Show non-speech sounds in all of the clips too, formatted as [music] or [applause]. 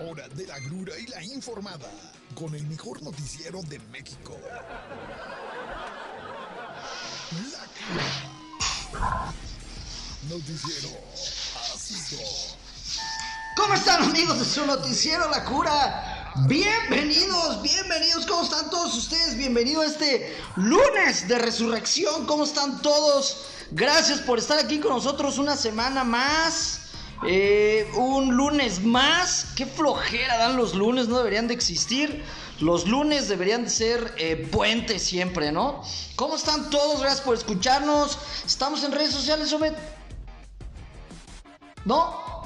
hora de la grura y la informada con el mejor noticiero de México. Noticiero ácido. ¿Cómo están amigos de su noticiero La Cura? Bienvenidos, bienvenidos, ¿cómo están todos ustedes? Bienvenido a este lunes de resurrección, ¿cómo están todos? Gracias por estar aquí con nosotros una semana más. Eh, un lunes más. Qué flojera dan los lunes, no deberían de existir. Los lunes deberían de ser eh, puentes siempre, ¿no? ¿Cómo están todos? Gracias por escucharnos. Estamos en redes sociales, Obed. ¿No?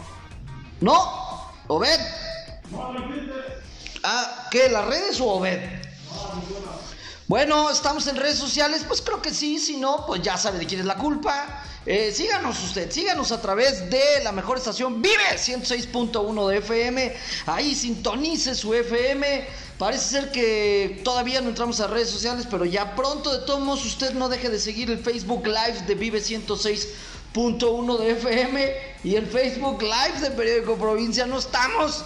¿No? ¿Obed? Ah, ¿qué? ¿Las redes o Obed? Bueno, estamos en redes sociales, pues creo que sí, si no, pues ya sabe de quién es la culpa. Eh, síganos usted, síganos a través de la mejor estación Vive 106.1 de FM. Ahí sintonice su FM. Parece ser que todavía no entramos a redes sociales, pero ya pronto, de todos modos, usted no deje de seguir el Facebook Live de Vive 106.1 de FM y el Facebook Live de Periódico Provincia. No estamos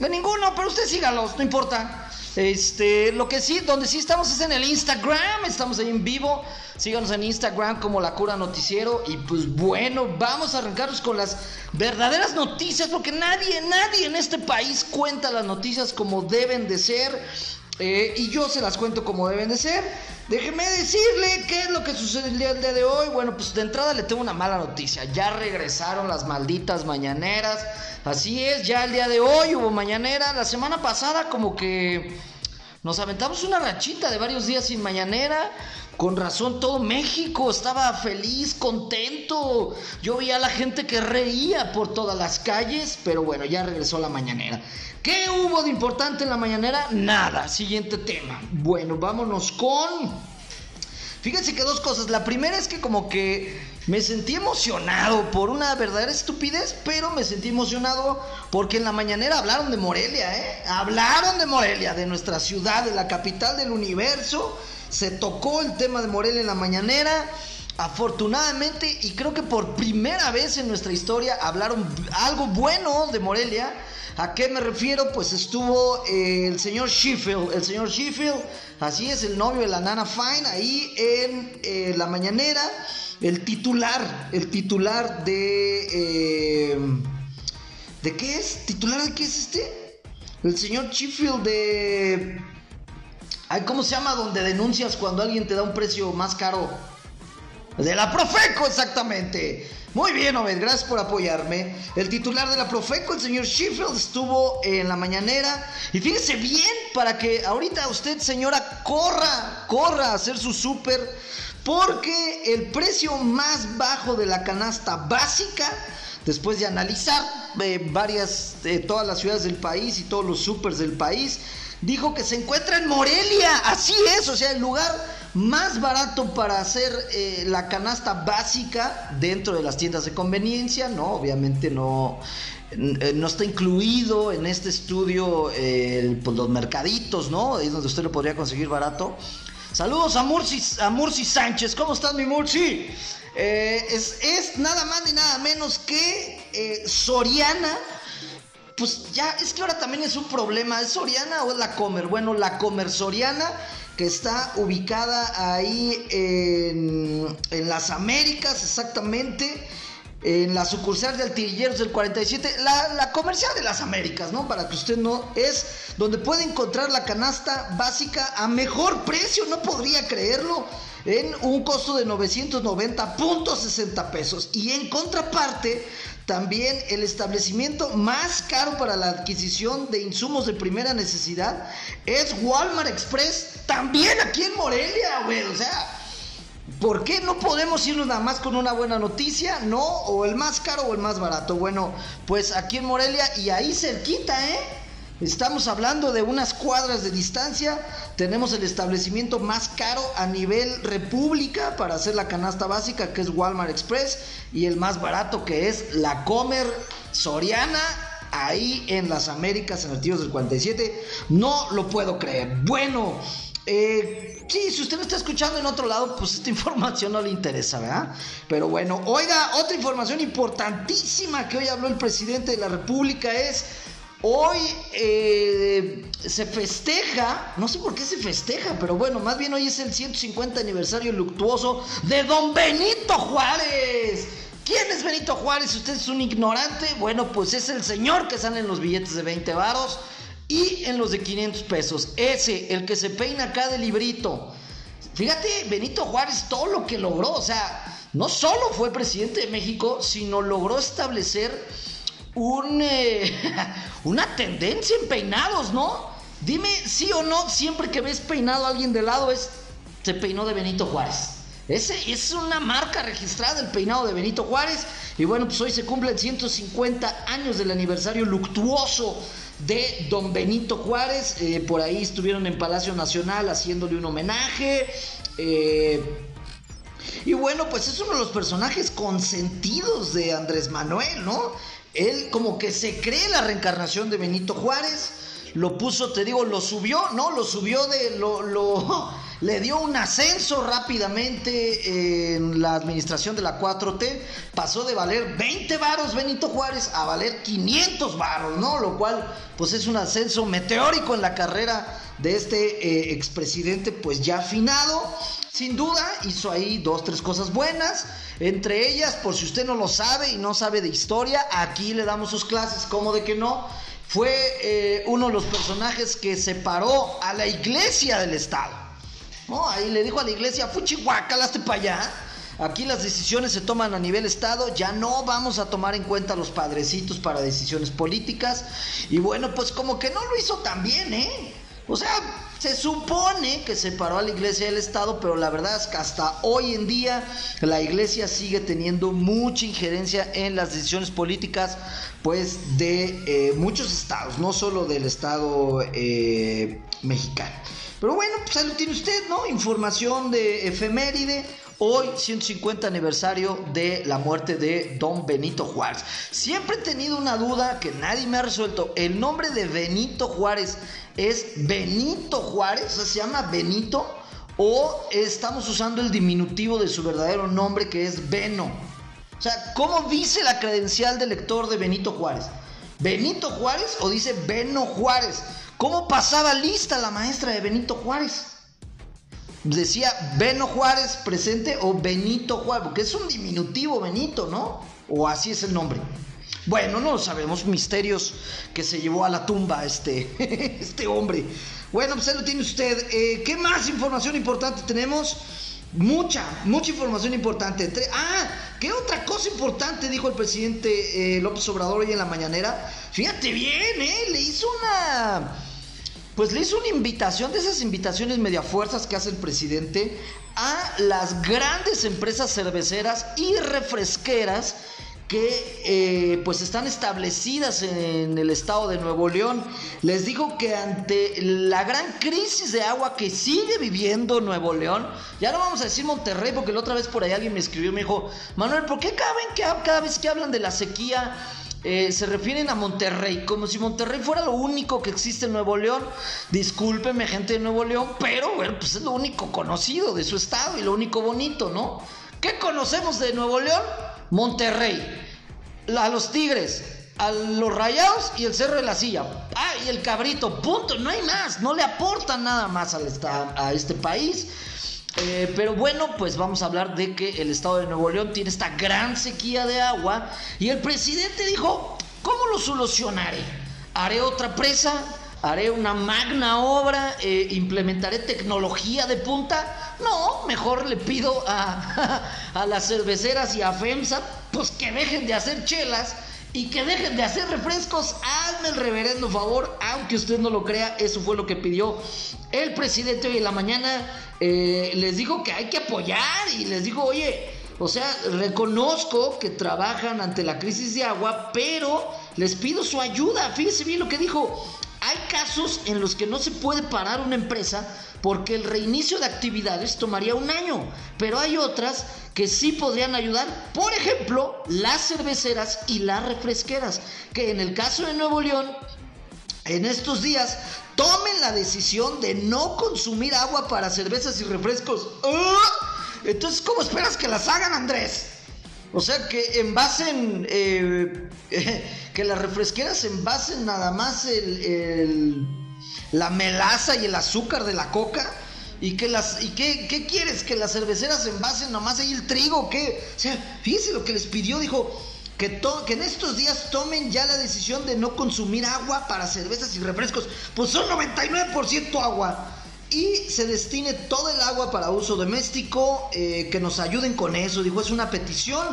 de ninguno, pero usted sígalos, no importa. Este, lo que sí, donde sí estamos es en el Instagram, estamos ahí en vivo. Síganos en Instagram como La Cura Noticiero. Y pues bueno, vamos a arrancarnos con las verdaderas noticias, porque nadie, nadie en este país cuenta las noticias como deben de ser. Eh, y yo se las cuento como deben de ser. Déjeme decirle qué es lo que día, el día de hoy. Bueno, pues de entrada le tengo una mala noticia. Ya regresaron las malditas mañaneras. Así es, ya el día de hoy hubo mañanera. La semana pasada como que nos aventamos una rachita de varios días sin mañanera. Con razón, todo México estaba feliz, contento. Yo veía a la gente que reía por todas las calles, pero bueno, ya regresó la mañanera. ¿Qué hubo de importante en la mañanera? Nada. Siguiente tema. Bueno, vámonos con... Fíjense que dos cosas. La primera es que como que me sentí emocionado por una verdadera estupidez, pero me sentí emocionado porque en la mañanera hablaron de Morelia, ¿eh? Hablaron de Morelia, de nuestra ciudad, de la capital del universo. Se tocó el tema de Morelia en la mañanera. Afortunadamente, y creo que por primera vez en nuestra historia hablaron algo bueno de Morelia. ¿A qué me refiero? Pues estuvo eh, el señor Sheffield, el señor Sheffield, así es, el novio de la Nana Fine, ahí en eh, la mañanera, el titular, el titular de... Eh, ¿De qué es? ¿Titular de qué es este? El señor Sheffield de... Ay, ¿Cómo se llama? Donde denuncias cuando alguien te da un precio más caro. De la Profeco, exactamente. Muy bien, Obed, gracias por apoyarme. El titular de la Profeco, el señor Sheffield, estuvo en la mañanera. Y fíjese bien, para que ahorita usted, señora, corra, corra a hacer su súper. Porque el precio más bajo de la canasta básica, después de analizar eh, varias, eh, todas las ciudades del país y todos los supers del país, dijo que se encuentra en Morelia. Así es, o sea, el lugar más barato para hacer eh, la canasta básica dentro de las tiendas de conveniencia, ¿no? Obviamente no, eh, no está incluido en este estudio eh, pues, los mercaditos, ¿no? Ahí donde usted lo podría conseguir barato. Saludos a Murci, a Murci Sánchez, ¿cómo estás mi Murci? es, es, nada más ni nada menos que Soriana pues ya, es que ahora también es un problema. ¿Es Soriana o es la Comer? Bueno, la Comer Soriana, que está ubicada ahí en, las Américas, exactamente. En la sucursal de Artilleros del 47, la, la comercial de las Américas, ¿no? Para que usted no es donde puede encontrar la canasta básica a mejor precio, no podría creerlo en un costo de 990.60 pesos. Y en contraparte, también el establecimiento más caro para la adquisición de insumos de primera necesidad es Walmart Express, también aquí en Morelia, güey. O sea, ¿por qué no podemos irnos nada más con una buena noticia? No, o el más caro o el más barato. Bueno, pues aquí en Morelia y ahí cerquita, ¿eh? Estamos hablando de unas cuadras de distancia. Tenemos el establecimiento más caro a nivel república para hacer la canasta básica, que es Walmart Express, y el más barato, que es la Comer Soriana, ahí en las Américas, en el Tíos del 47. No lo puedo creer. Bueno, eh, sí, si usted no está escuchando en otro lado, pues esta [laughs] información no le interesa, ¿verdad? Pero bueno, oiga, otra información importantísima que hoy habló el presidente de la República es Hoy eh, se festeja, no sé por qué se festeja, pero bueno, más bien hoy es el 150 aniversario luctuoso de Don Benito Juárez. ¿Quién es Benito Juárez? ¿Usted es un ignorante? Bueno, pues es el señor que sale en los billetes de 20 varos y en los de 500 pesos. Ese, el que se peina acá de librito. Fíjate, Benito Juárez, todo lo que logró, o sea, no solo fue presidente de México, sino logró establecer eh, [laughs] una tendencia en peinados, ¿no? Dime sí o no, siempre que ves peinado a alguien de lado es, se peinó de Benito Juárez. Ese es una marca registrada, el peinado de Benito Juárez. Y bueno, pues hoy se cumplen 150 años del aniversario luctuoso de don Benito Juárez. Eh, por ahí estuvieron en Palacio Nacional haciéndole un homenaje. Eh, y bueno, pues es uno de los personajes consentidos de Andrés Manuel, ¿no? Él como que se cree la reencarnación de Benito Juárez, lo puso, te digo, lo subió, ¿no? Lo subió de, lo, [laughs] le dio un ascenso rápidamente en la administración de la 4T, pasó de valer 20 varos Benito Juárez a valer 500 varos, ¿no? Lo cual, pues es un ascenso meteórico en la carrera de este eh, expresidente, pues ya afinado. Sin duda hizo ahí dos, tres cosas buenas. Entre ellas, por si usted no lo sabe y no sabe de historia, aquí le damos sus clases, como de que no. Fue eh, uno de los personajes que separó a la iglesia del Estado. ¿No? Ahí le dijo a la iglesia, fuchihuacalaste para allá. Aquí las decisiones se toman a nivel Estado, ya no vamos a tomar en cuenta a los padrecitos para decisiones políticas. Y bueno, pues como que no lo hizo tan bien, ¿eh? O sea, se supone que separó a la iglesia del Estado, pero la verdad es que hasta hoy en día la iglesia sigue teniendo mucha injerencia en las decisiones políticas, pues de eh, muchos estados, no solo del Estado eh, mexicano. Pero bueno, pues ahí lo tiene usted, ¿no? Información de efeméride. Hoy, 150 aniversario de la muerte de Don Benito Juárez. Siempre he tenido una duda que nadie me ha resuelto. El nombre de Benito Juárez es Benito Juárez, o sea, se llama Benito, o estamos usando el diminutivo de su verdadero nombre que es Beno. O sea, ¿cómo dice la credencial de lector de Benito Juárez? ¿Benito Juárez o dice Beno Juárez? ¿Cómo pasaba lista la maestra de Benito Juárez? Decía Beno Juárez presente o Benito Juárez, porque es un diminutivo Benito, ¿no? O así es el nombre. Bueno, no lo sabemos, misterios que se llevó a la tumba este, [laughs] este hombre. Bueno, pues ahí lo tiene usted. Eh, ¿Qué más información importante tenemos? Mucha, mucha información importante. Ah, ¿qué otra cosa importante dijo el presidente eh, López Obrador hoy en la mañanera? Fíjate bien, ¿eh? Le hizo una pues le hizo una invitación de esas invitaciones media fuerzas que hace el presidente a las grandes empresas cerveceras y refresqueras que eh, pues están establecidas en el estado de Nuevo León. Les digo que ante la gran crisis de agua que sigue viviendo Nuevo León, ya no vamos a decir Monterrey, porque la otra vez por ahí alguien me escribió y me dijo, Manuel, ¿por qué cada, cada vez que hablan de la sequía eh, se refieren a Monterrey, como si Monterrey fuera lo único que existe en Nuevo León. Discúlpeme, gente de Nuevo León, pero bueno, pues es lo único conocido de su estado y lo único bonito, ¿no? ¿Qué conocemos de Nuevo León? Monterrey, a los Tigres, a los Rayados y el Cerro de la Silla. Ah, y el Cabrito, punto, no hay más, no le aportan nada más al, a este país. Eh, pero bueno, pues vamos a hablar de que el estado de Nuevo León tiene esta gran sequía de agua y el presidente dijo, ¿cómo lo solucionaré? ¿Haré otra presa? ¿Haré una magna obra? Eh, ¿Implementaré tecnología de punta? No, mejor le pido a, [laughs] a las cerveceras y a FEMSA pues que dejen de hacer chelas y que dejen de hacer refrescos. Hazme el reverendo favor, aunque usted no lo crea, eso fue lo que pidió el presidente hoy en la mañana. Eh, les dijo que hay que apoyar y les dijo, oye, o sea, reconozco que trabajan ante la crisis de agua, pero les pido su ayuda. Fíjese bien lo que dijo. Hay casos en los que no se puede parar una empresa porque el reinicio de actividades tomaría un año, pero hay otras que sí podrían ayudar, por ejemplo, las cerveceras y las refresqueras, que en el caso de Nuevo León, en estos días, tomen la decisión de no consumir agua para cervezas y refrescos. ¡Ah! Entonces, ¿cómo esperas que las hagan, Andrés? O sea, que envasen, eh, [laughs] que las refresqueras envasen nada más el, la melaza y el azúcar de la coca. Y que las. ¿Y qué, qué quieres? ¿Que las cerveceras envasen más ahí el trigo? ¿Qué? O sea, fíjese lo que les pidió, dijo. Que, que, en estos días tomen ya la decisión de no consumir agua para cervezas y refrescos. Pues son 99% agua y se destine todo el agua para uso doméstico, eh, que nos ayuden con eso. Dijo, es una petición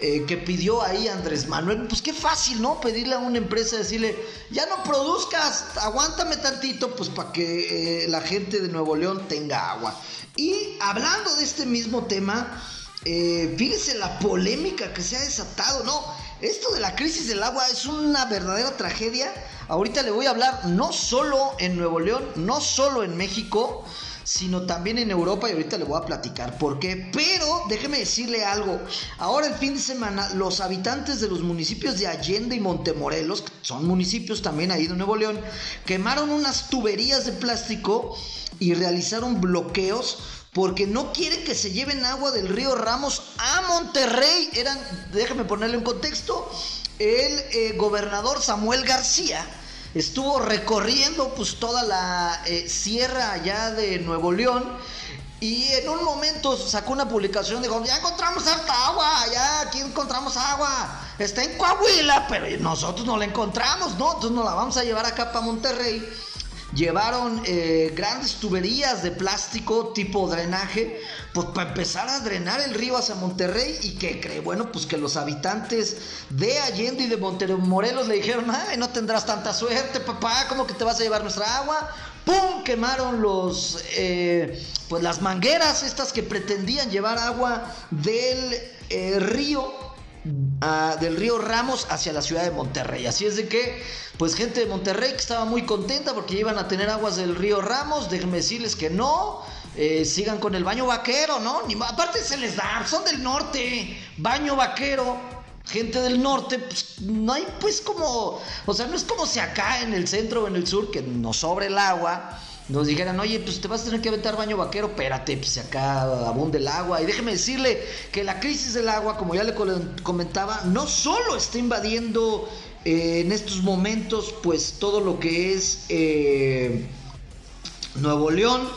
eh, que pidió ahí Andrés Manuel. Pues qué fácil, ¿no? Pedirle a una empresa, decirle, ya no produzcas, aguántame tantito, pues para que eh, la gente de Nuevo León tenga agua. Y hablando de este mismo tema, fíjese la polémica que se ha desatado, ¿no? Esto de la crisis del agua es una verdadera tragedia Ahorita le voy a hablar no solo en Nuevo León, no solo en México, sino también en Europa y ahorita le voy a platicar por qué. Pero déjeme decirle algo, ahora el fin de semana los habitantes de los municipios de Allende y Montemorelos, que son municipios también ahí de Nuevo León, quemaron unas tuberías de plástico y realizaron bloqueos porque no quieren que se lleven agua del río Ramos a Monterrey. Eran, déjeme ponerle en contexto, el eh, gobernador Samuel García estuvo recorriendo pues toda la eh, sierra allá de Nuevo León y en un momento sacó una publicación, dijo, ya encontramos harta agua, ya aquí encontramos agua, está en Coahuila, pero nosotros no la encontramos, ¿no? Entonces nos la vamos a llevar acá para Monterrey llevaron eh, grandes tuberías de plástico tipo drenaje, pues para empezar a drenar el río hacia Monterrey y que cree, bueno, pues que los habitantes de Allende y de Morelos le dijeron, ay, no tendrás tanta suerte, papá, ¿cómo que te vas a llevar nuestra agua? ¡Pum! Quemaron los, eh, pues las mangueras estas que pretendían llevar agua del eh, río del río Ramos hacia la ciudad de Monterrey. Así es de que, pues gente de Monterrey que estaba muy contenta porque iban a tener aguas del río Ramos, déjenme decirles que no. Eh, sigan con el baño vaquero, ¿no? Ni, aparte se les da, son del norte, baño vaquero, gente del norte, pues no hay pues como, o sea, no es como si acá en el centro o en el sur que nos sobre el agua nos dijeran, oye, pues te vas a tener que aventar baño vaquero, espérate, pues acá abunde el agua. Y déjeme decirle que la crisis del agua, como ya le comentaba, no solo está invadiendo eh, en estos momentos, pues todo lo que es eh, Nuevo León,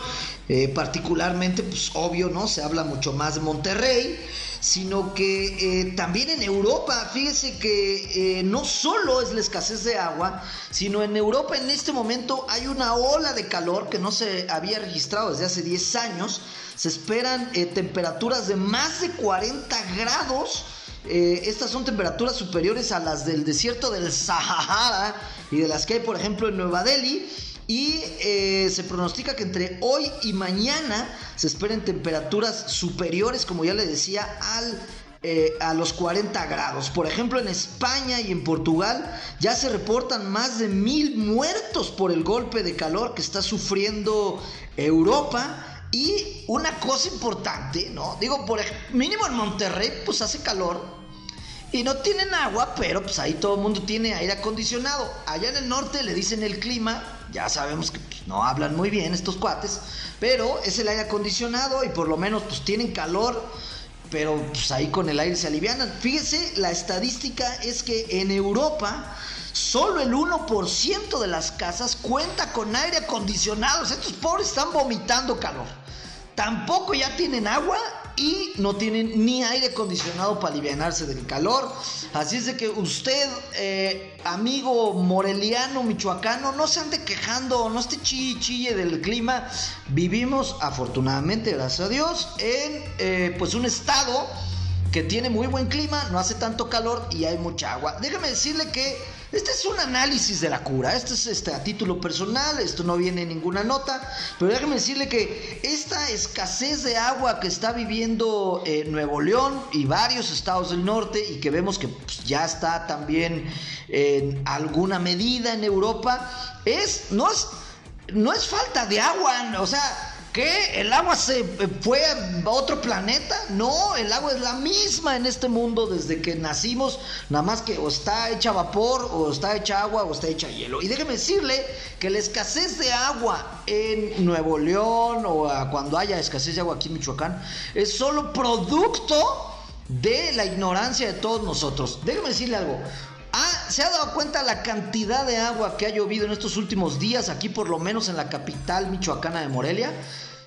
eh, particularmente, pues obvio, ¿no? Se habla mucho más de Monterrey sino que eh, también en Europa, fíjese que eh, no solo es la escasez de agua, sino en Europa en este momento hay una ola de calor que no se había registrado desde hace 10 años. Se esperan temperaturas de más de 40 grados. estas son temperaturas superiores a las del desierto del Sahara y de las que hay, por ejemplo, en Nueva Delhi. Y eh, se pronostica que entre hoy y mañana se esperen temperaturas superiores, como ya le decía, al eh, a los 40 grados. Por ejemplo, en España y en Portugal ya se reportan más de mil muertos por el golpe de calor que está sufriendo Europa. Y una cosa importante, ¿no? Digo, por mínimo en Monterrey, pues hace calor, y no tienen agua, pero pues ahí todo el mundo tiene aire acondicionado. Allá en el norte le dicen el clima, ya sabemos que pues, no hablan muy bien estos cuates, pero es el aire acondicionado y por lo menos pues tienen calor, pero pues ahí con el aire se alivianan. Fíjese, la estadística es que en Europa solo el 1% de las casas cuenta con aire acondicionado. estos pobres están vomitando calor. Tampoco ya tienen agua y no tienen ni aire acondicionado para aliviarse del calor. Así es de que usted, eh, amigo moreliano, michoacano, no se ande quejando, no esté chille, del clima. Vivimos, afortunadamente, gracias a Dios, en eh, pues un estado que tiene muy buen clima, no hace tanto calor y hay mucha agua. Déjame decirle que este es un análisis de la cura, este es este, a título personal, esto no viene en ninguna nota, pero déjame decirle que esta escasez de agua que está viviendo eh, Nuevo León y varios estados del norte y que vemos que pues, ya está también en alguna medida en Europa, es, no es, no es falta de agua, o sea, ¿Qué? ¿El agua se fue a otro planeta? No, el agua es la misma en este mundo desde que nacimos, nada más que o está hecha vapor, o está hecha agua, o está hecha hielo. Y déjeme decirle que la escasez de agua en Nuevo León o cuando haya escasez de agua aquí en Michoacán es solo producto de la ignorancia de todos nosotros. Déjeme decirle algo. ¿Se ha dado cuenta la cantidad de agua que ha llovido en estos últimos días aquí, por lo menos en la capital michoacana de Morelia?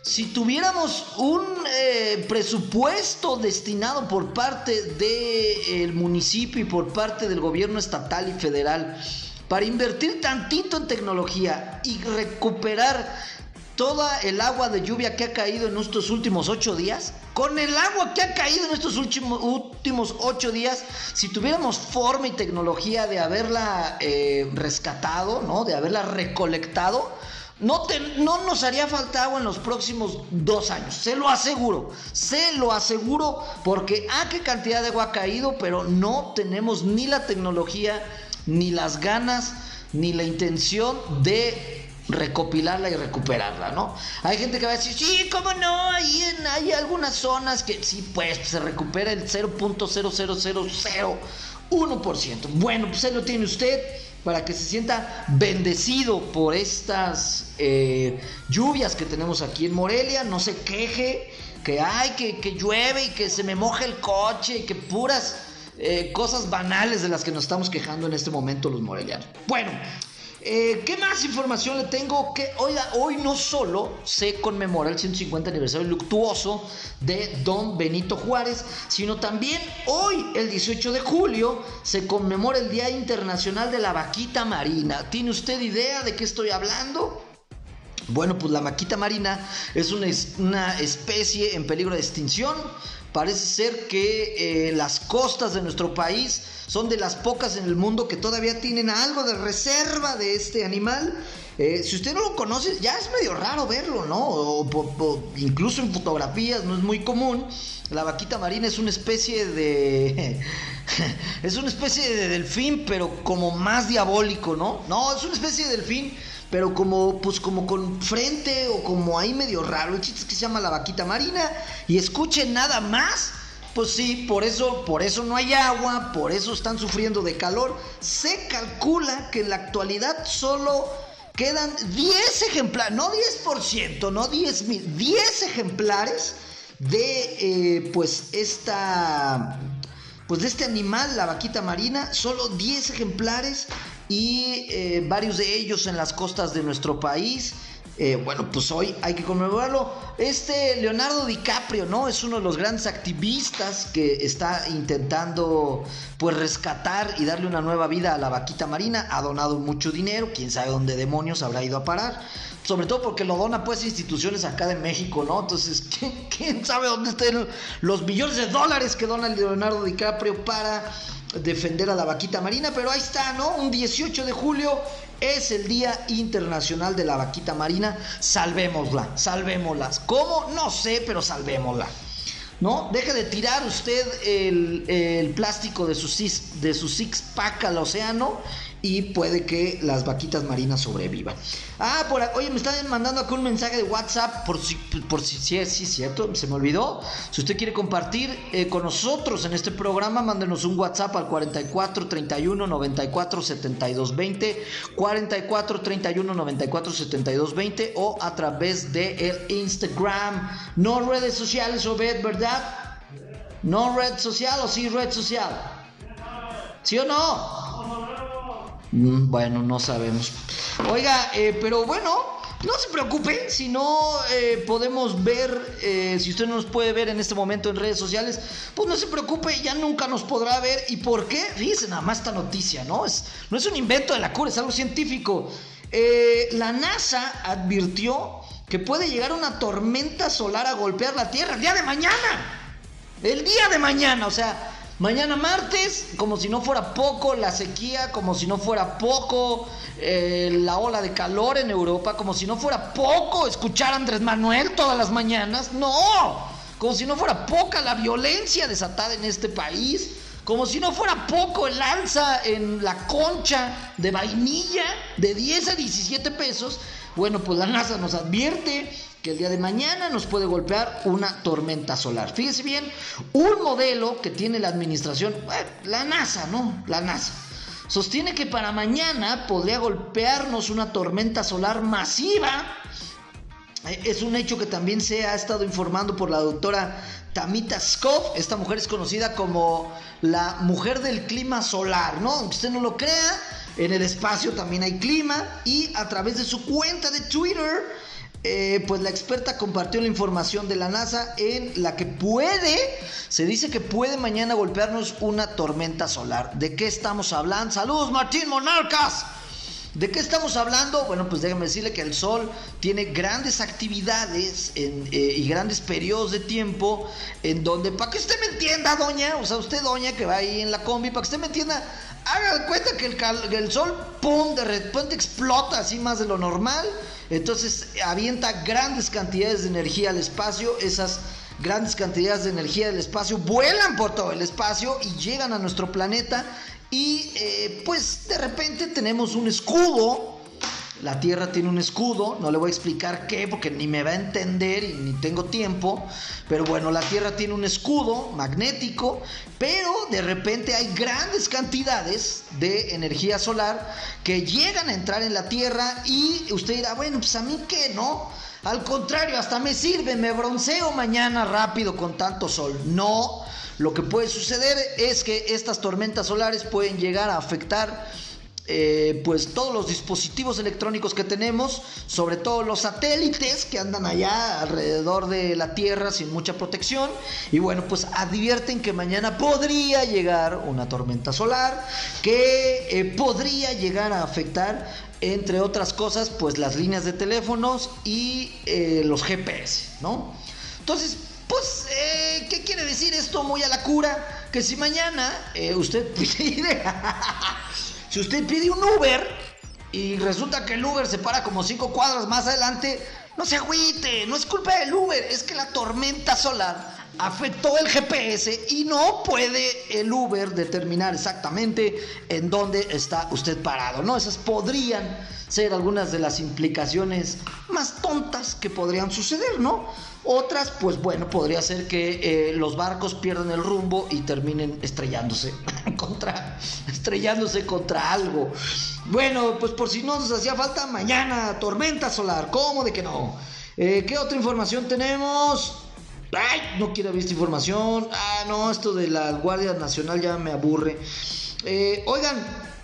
Si tuviéramos un eh, presupuesto destinado por parte del municipio y por parte del gobierno estatal y federal para invertir tantito en tecnología y recuperar toda el agua de lluvia que ha caído en estos últimos ocho días, con el agua que ha caído en estos últimos, ocho días, si tuviéramos forma y tecnología de haberla eh, rescatado, ¿no? De haberla recolectado, no, no nos haría falta agua en los próximos dos años, se lo aseguro, se lo aseguro, porque ah, qué cantidad de agua ha caído, pero no tenemos ni la tecnología, ni las ganas, ni la intención de recopilarla y recuperarla, ¿no? Hay gente que va a decir, sí, ¿cómo no? Hay, hay algunas zonas que sí, pues se recupera el 0.00001%. Bueno, pues ahí lo tiene usted para que se sienta bendecido por estas eh, lluvias que tenemos aquí en Morelia, no se queje, que hay, que, que llueve y que se me moja el coche y que puras... Eh, cosas banales de las que nos estamos quejando en este momento los morelianos. Bueno, eh, ¿Qué más información le tengo? Que hoy, hoy no solo se conmemora el 150 aniversario luctuoso de Don Benito Juárez, sino también hoy, el 18 de julio, se conmemora el Día Internacional de la Vaquita Marina. ¿Tiene usted idea de qué estoy hablando? Bueno, pues la vaquita marina es una, una especie en peligro de extinción. Parece ser que eh, las costas de nuestro país son de las pocas en el mundo que todavía tienen algo de reserva de este animal. Eh, si usted no lo conoce, ya es medio raro verlo, ¿no? O, incluso en fotografías, no es muy común. La vaquita marina es una especie de... [laughs] es una especie de delfín, pero como más diabólico, ¿no? No, es una especie de delfín pero como pues como con frente o como ahí medio raro. El chiste es que se llama la vaquita marina y escuchen nada más. Pues sí, por eso, por eso no hay agua, por eso están sufriendo de calor. Se calcula que en la actualidad solo quedan 10 ejemplares, no 10%, no 10 mil, 10 ejemplares de eh, pues esta pues de este animal, la vaquita marina, solo 10 ejemplares y eh, varios de ellos en las costas de nuestro país. Eh, bueno, pues hoy hay que conmemorarlo. Este Leonardo DiCaprio, ¿no? Es uno de los grandes activistas que está intentando, pues, rescatar y darle una nueva vida a la vaquita marina. Ha donado mucho dinero, quién sabe dónde demonios habrá ido a parar. Sobre todo porque lo dona, pues, instituciones acá de México, ¿no? Entonces, [laughs] ¿quién, quién sabe dónde estén los millones de dólares que dona Leonardo DiCaprio para defender a la vaquita marina, pero ahí está, ¿no? Un 18 de julio es el Día Internacional de la Vaquita Marina. Salvémosla, salvémosla. ¿Cómo? No sé, pero salvémosla. ¿No? Deje de tirar usted el, plástico de su, de su six pack al océano y puede que las vaquitas marinas sobrevivan. Ah, por oye, me están mandando acá un mensaje de WhatsApp por si, por si, sí, es cierto, se me olvidó. Si usted quiere compartir eh, con nosotros en este programa, mándenos un WhatsApp al 44 31 94 72 20, 44 31 94 72 20 o a través de el Instagram. No redes sociales, Obed, ¿verdad? No red social o sí red social. ¿Sí o no? Mm, bueno, no sabemos. Oiga, eh, pero bueno, no se preocupe si no eh, podemos ver, eh, si usted no nos puede ver en este momento en redes sociales, pues no se preocupe, ya nunca nos podrá ver. ¿Y por qué? Fíjese nada más esta noticia, ¿no? Es, no es un invento de la cura, es algo científico. la NASA advirtió que puede llegar una tormenta solar a golpear la Tierra el día de mañana. El día de mañana, o sea, Mañana martes, como si no fuera poco la sequía, como si no fuera poco eh, la ola de calor en Europa, como si no fuera poco escuchar a Andrés Manuel todas las mañanas. No, como si no fuera poca la violencia desatada en este país, como si no fuera poco el alza en la concha de vainilla de 10 a 17 pesos. Bueno, pues la NASA nos advierte que el día de mañana nos puede golpear una tormenta solar. Fíjese bien, un modelo que tiene la administración, la NASA, ¿no? La NASA. Sostiene que para mañana podría golpearnos una tormenta solar masiva Eh, es un hecho que también se ha estado informando por la doctora Tamita Skov. Esta mujer es conocida como la mujer del clima solar, ¿no? Aunque usted no lo crea, en el espacio también hay clima. Y a través de su cuenta de Twitter, eh, pues la experta compartió la información de la NASA en la que puede, se dice que puede mañana golpearnos una tormenta solar. ¿De qué estamos hablando? Saludos Martín Monarcas. ¿De qué estamos hablando? Bueno, pues déjame decirle que el Sol tiene grandes actividades eh, y grandes periodos de tiempo en donde, para que usted me entienda, doña, o sea, usted, doña, que va ahí en la combi, para que usted me entienda, haga cuenta que el, el Sol, ¡pum!, de repente explota así más de lo normal, entonces avienta grandes cantidades de energía al espacio, esas grandes cantidades de energía del espacio vuelan por todo el espacio y llegan a nuestro planeta y eh, pues de repente tenemos un escudo. La Tierra tiene un escudo, no le voy a explicar qué porque ni me va a entender y ni tengo tiempo, pero bueno, la Tierra tiene un escudo magnético, pero de repente hay grandes cantidades de energía solar que llegan a entrar en la Tierra y usted dirá, bueno, pues a mí qué, ¿no? Al contrario, hasta me sirve, me bronceo mañana rápido con tanto sol. No, lo que puede suceder es que estas tormentas solares pueden llegar a afectar eh, pues todos los dispositivos electrónicos que tenemos, sobre todo los satélites que andan allá alrededor de la Tierra sin mucha protección. Y bueno, pues advierten que mañana podría llegar una tormenta solar que eh, podría llegar a afectar, entre otras cosas, pues las líneas de teléfonos y eh, los GPS, ¿no? Entonces, pues, eh, ¿qué quiere decir esto muy a la cura? Que si mañana eh, usted pide, [laughs] si usted pide un Uber y resulta que el Uber se para como cinco cuadras más adelante, no se agüite, no es culpa del Uber, es que la tormenta solar afectó el GPS y no puede el Uber determinar exactamente en dónde está usted parado, ¿no? Esas podrían ser algunas de las implicaciones más tontas que podrían suceder, ¿no? Otras, pues bueno, podría ser que eh, los barcos pierdan el rumbo y terminen estrellándose [laughs] contra, estrellándose contra algo. Bueno, pues por si no nos hacía falta, mañana tormenta solar, ¿cómo de que no? Eh, ¿Qué otra información tenemos? Ay, no quiero ver esta información. Ah, no, esto de la Guardia Nacional ya me aburre. Eh, oigan,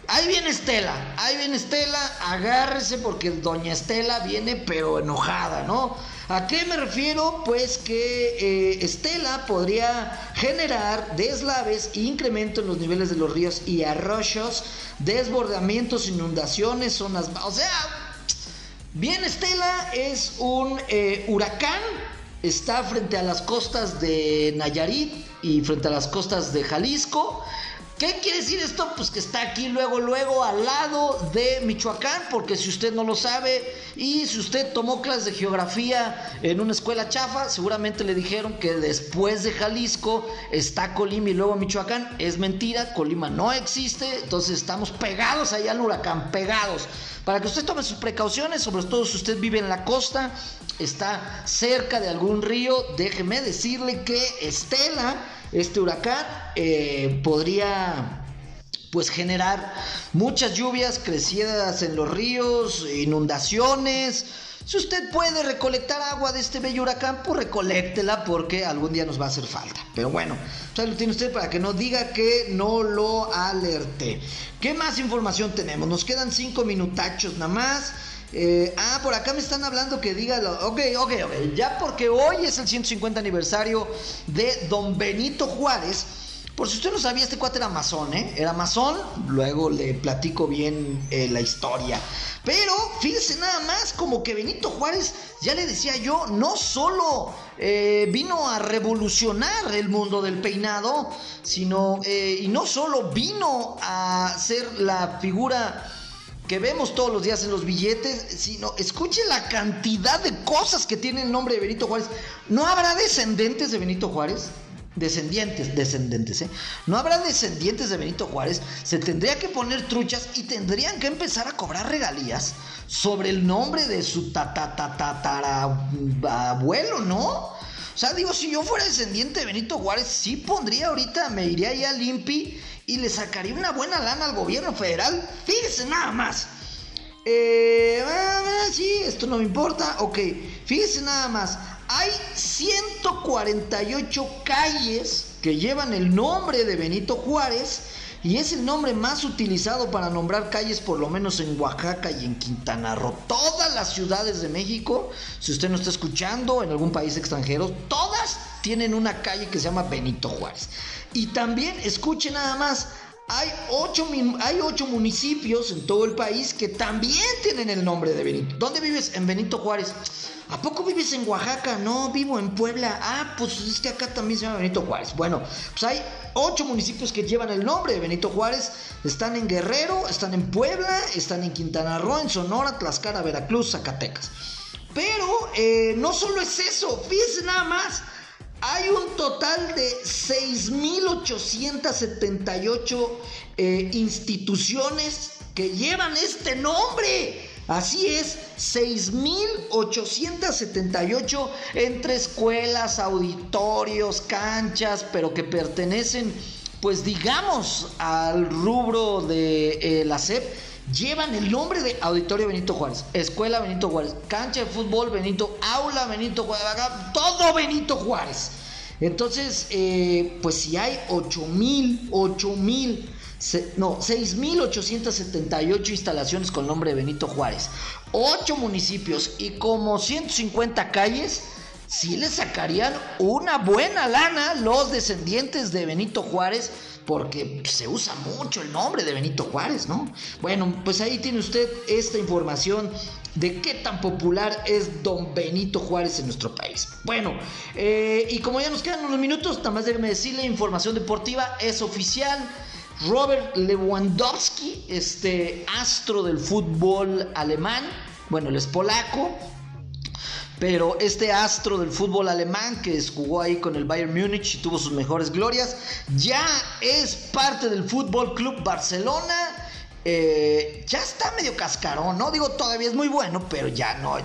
ahí viene Estela, ahí viene Estela, agárrese porque doña Estela viene pero enojada, ¿no? ¿A qué me refiero? Pues que eh, Estela podría generar deslaves e incremento en los niveles de los ríos y arroyos, desbordamientos, inundaciones, zonas... O sea, bien Estela es un eh, huracán está frente a las costas de Nayarit y frente a las costas de Jalisco. ¿Qué quiere decir esto? Pues que está aquí luego, luego al lado de Michoacán, porque si usted no lo sabe y si usted tomó clases de geografía en una escuela chafa, seguramente le dijeron que después de Jalisco está Colima y luego Michoacán. Es mentira, Colima no existe, entonces estamos pegados allá al huracán, pegados. Para que usted tome sus precauciones, sobre todo si usted vive en la costa, está cerca de algún río, déjeme decirle que Estela, este huracán, eh, podría pues generar muchas lluvias crecidas en los ríos, inundaciones. Si usted puede recolectar agua de este bello huracán, pues recoléctela porque algún día nos va a hacer falta. Pero bueno, lo tiene usted para que no diga que no lo alerte. ¿Qué más información tenemos? Nos quedan cinco minutachos nada más. Eh, ah, por acá me están hablando que diga. Ok, ok, ok. Ya porque hoy es el 150 aniversario de Don Benito Juárez. Por si usted no sabía, este cuate era masón, ¿eh? Era masón. Luego le platico bien eh, la historia. Pero fíjese nada más, como que Benito Juárez, ya le decía yo, no solo eh, vino a revolucionar el mundo del peinado, sino. y no solo vino a ser la figura que vemos todos los días en los billetes, sino escuche la cantidad de cosas que tiene el nombre de Benito Juárez. ¿No habrá descendientes de Benito Juárez? Descendientes, descendientes, ¿eh? No habrá descendientes de Benito Juárez. Se tendría que poner truchas y tendrían que empezar a cobrar regalías sobre el nombre de su abuelo, ¿no? O sea, digo, si yo fuera descendiente de Benito Juárez, sí pondría ahorita, me iría ahí al INPI y le sacaría una buena lana al gobierno federal. Fíjese nada más. Eh, ah, sí, esto no me importa. Ok, Fíjense nada más, hay 148 calles que llevan el nombre de Benito Juárez y es el nombre más utilizado para nombrar calles por lo menos en Oaxaca y en Quintana Roo. Todas las ciudades de México, si usted no está escuchando en algún país extranjero, todas tienen una calle que se llama Benito Juárez. Y también, escuche nada más, hay ocho, hay ocho municipios en todo el país que también tienen el nombre de Benito. ¿Dónde vives? En Benito Juárez. ¿A poco vives en Oaxaca? No, vivo en Puebla. Ah, pues es que acá también se llama Benito Juárez. Bueno, pues hay ocho municipios que llevan el nombre de Benito Juárez. Están en Guerrero, están en Puebla, están en Quintana Roo, en Sonora, Tlaxcala, Veracruz, Zacatecas. Pero eh, no solo es eso, fíjense nada más. Hay un total de 6.878 eh, instituciones que llevan este nombre. Así es, 6.878 entre escuelas, auditorios, canchas, pero que pertenecen, pues digamos, al rubro de eh, la SEP, llevan el nombre de Auditorio Benito Juárez, Escuela Benito Juárez, cancha de fútbol Benito, aula Benito Juárez, todo Benito Juárez. Entonces, eh, pues si hay 8.000, 8.000 no, 6.878 instalaciones con nombre de Benito Juárez, 8 municipios y como 150 calles, sí le sacarían una buena lana los descendientes de Benito Juárez, porque se usa mucho el nombre de Benito Juárez, ¿no? Bueno, pues ahí tiene usted esta información de qué tan popular es don Benito Juárez en nuestro país. Bueno, eh, y como ya nos quedan unos minutos, nada más déjeme decirle, información deportiva es oficial. Robert Lewandowski, este astro del fútbol alemán, bueno, él es polaco, pero este astro del fútbol alemán que jugó ahí con el Bayern Múnich y tuvo sus mejores glorias, ya es parte del Fútbol Club Barcelona. Eh, ya está medio cascarón, ¿no? Digo, todavía es muy bueno, pero ya no,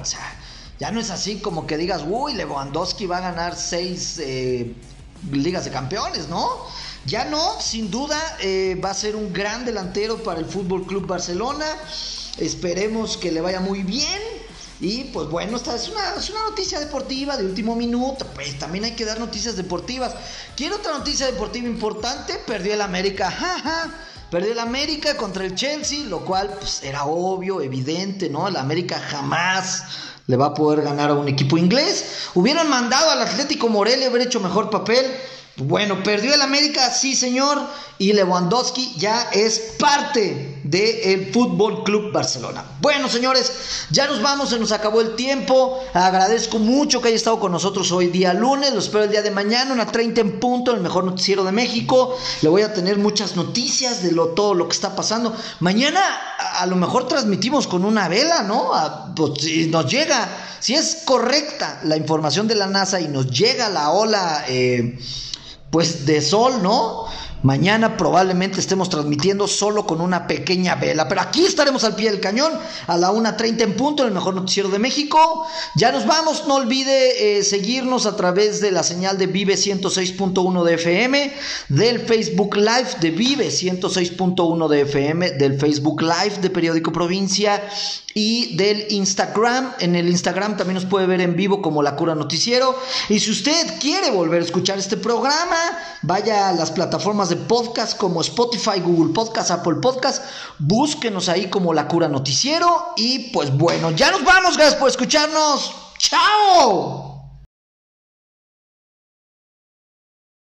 ya no es así como que digas, uy, Lewandowski va a ganar seis eh, ligas de campeones, ¿no? Ya no, sin duda, eh, va a ser un gran delantero para el Fútbol Club Barcelona. Esperemos que le vaya muy bien. Y pues bueno, esta es una, es una noticia deportiva de último minuto. Pues también hay que dar noticias deportivas. Quiero otra noticia deportiva importante. Perdió el América. [laughs] Perdió el América contra el Chelsea, lo cual pues, era obvio, evidente, ¿no? El América jamás le va a poder ganar a un equipo inglés. Hubieran mandado al Atlético Morelia haber hecho mejor papel. Bueno, perdió el América, sí señor, y Lewandowski ya es parte del Fútbol Club Barcelona. Bueno, señores, ya nos vamos, se nos acabó el tiempo. Agradezco mucho que haya estado con nosotros hoy día lunes. Lo espero el día de mañana, una 30 en punto, el mejor noticiero de México. Le voy a tener muchas noticias de lo, todo lo que está pasando. Mañana a, lo mejor transmitimos con una vela, ¿no? pues, si nos llega, si es correcta la información de la NASA y nos llega la ola. Eh, pues de sol, ¿no? Mañana probablemente estemos transmitiendo solo con una pequeña vela, pero aquí estaremos al pie del cañón a la 1.30 en punto, en el mejor noticiero de México. Ya nos vamos, no olvide eh, seguirnos a través de la señal de Vive 106.1 de FM, del Facebook Live de Vive 106.1 de FM, del Facebook Live de Periódico Provincia y del Instagram. En el Instagram también nos puede ver en vivo como La Cura Noticiero. Y si usted quiere volver a escuchar este programa, vaya a las plataformas de podcast como Spotify, Google Podcast, Apple Podcast. Búsquenos ahí como La Cura Noticiero. Y pues bueno, ya nos vamos. Gracias por escucharnos. ¡Chao!